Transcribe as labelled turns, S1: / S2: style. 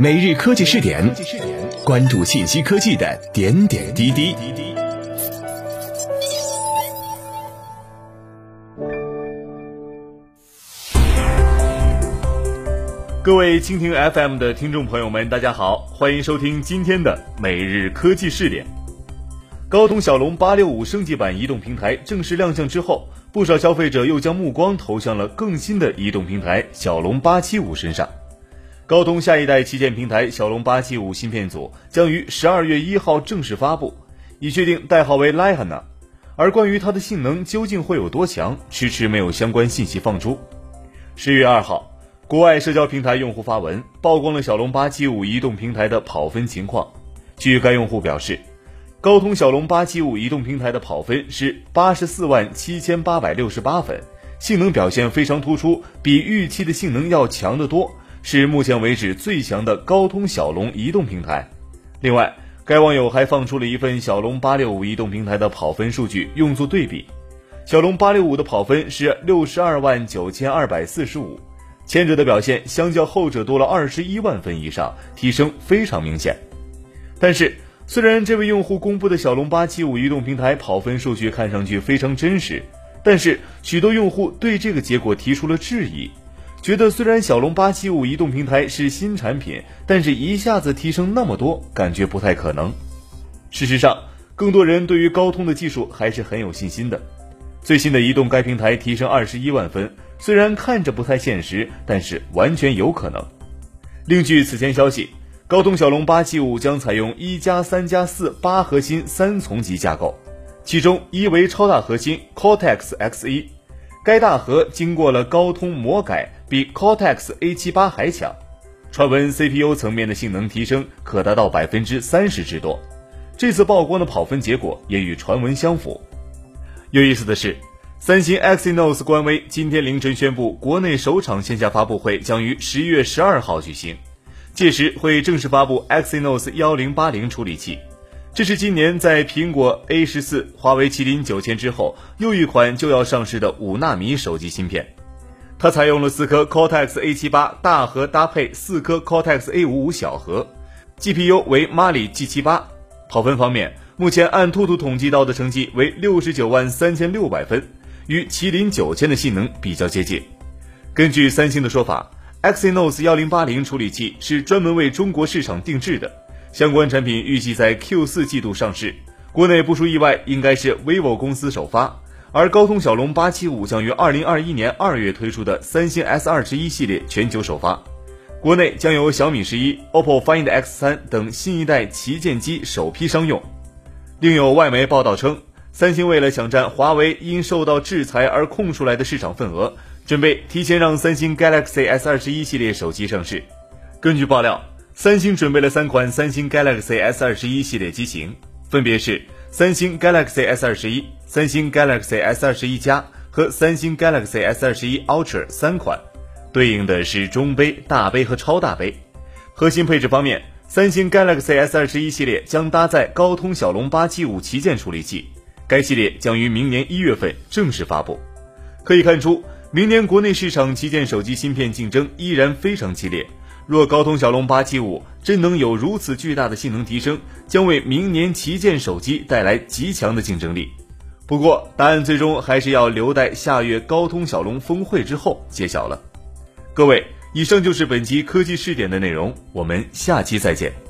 S1: 每日科技试点，关注信息科技的点点滴滴。
S2: 各位蜻蜓 FM 的听众朋友们，大家好，欢迎收听今天的每日科技试点。高通骁龙八六五升级版移动平台正式亮相之后，不少消费者又将目光投向了更新的移动平台骁龙八七五身上。高通下一代旗舰平台骁龙八七五芯片组将于十二月一号正式发布，已确定代号为 Liana。而关于它的性能究竟会有多强，迟迟没有相关信息放出。十月二号，国外社交平台用户发文曝光了骁龙八七五移动平台的跑分情况。据该用户表示，高通骁龙八七五移动平台的跑分是八十四万七千八百六十八分，性能表现非常突出，比预期的性能要强得多。是目前为止最强的高通骁龙移动平台。另外，该网友还放出了一份骁龙八六五移动平台的跑分数据，用作对比。骁龙八六五的跑分是六十二万九千二百四十五，前者的表现相较后者多了二十一万分以上，提升非常明显。但是，虽然这位用户公布的骁龙八七五移动平台跑分数据看上去非常真实，但是许多用户对这个结果提出了质疑。觉得虽然骁龙八七五移动平台是新产品，但是一下子提升那么多，感觉不太可能。事实上，更多人对于高通的技术还是很有信心的。最新的移动该平台提升二十一万分，虽然看着不太现实，但是完全有可能。另据此前消息，高通骁龙八七五将采用一加三加四八核心三重级架构，其中一为超大核心 Cortex X 一。该大核经过了高通魔改，比 Cortex A78 还强。传闻 CPU 层面的性能提升可达到百分之三十之多。这次曝光的跑分结果也与传闻相符。有意思的是，三星 Exynos 官微今天凌晨宣布，国内首场线下发布会将于十一月十二号举行，届时会正式发布 Exynos 幺零八零处理器。这是今年在苹果 A 十四、华为麒麟九千之后又一款就要上市的五纳米手机芯片。它采用了四颗 Cortex A 七八大核搭配四颗 Cortex A 五五小核，GPU 为 Mali G 七八。跑分方面，目前按兔兔统计到的成绩为六十九万三千六百分，与麒麟九千的性能比较接近。根据三星的说法，Exynos 幺零八零处理器是专门为中国市场定制的。相关产品预计在 Q 四季度上市，国内不出意外应该是 vivo 公司首发，而高通骁龙八七五将于二零二一年二月推出的三星 S 二十一系列全球首发，国内将由小米十一、OPPO Find X 三等新一代旗舰机首批商用。另有外媒报道称，三星为了抢占华为因受到制裁而空出来的市场份额，准备提前让三星 Galaxy S 二十一系列手机上市。根据爆料。三星准备了三款三星 Galaxy S 二十一系列机型，分别是三星 Galaxy S 二十一、三星 Galaxy S 二十一加和三星 Galaxy S 二十一 Ultra 三款，对应的是中杯、大杯和超大杯。核心配置方面，三星 Galaxy S 二十一系列将搭载高通骁龙八七五旗舰处理器，该系列将于明年一月份正式发布。可以看出，明年国内市场旗舰手机芯片竞争依然非常激烈。若高通骁龙八七五真能有如此巨大的性能提升，将为明年旗舰手机带来极强的竞争力。不过，答案最终还是要留待下月高通骁龙峰会之后揭晓了。各位，以上就是本期科技试点的内容，我们下期再见。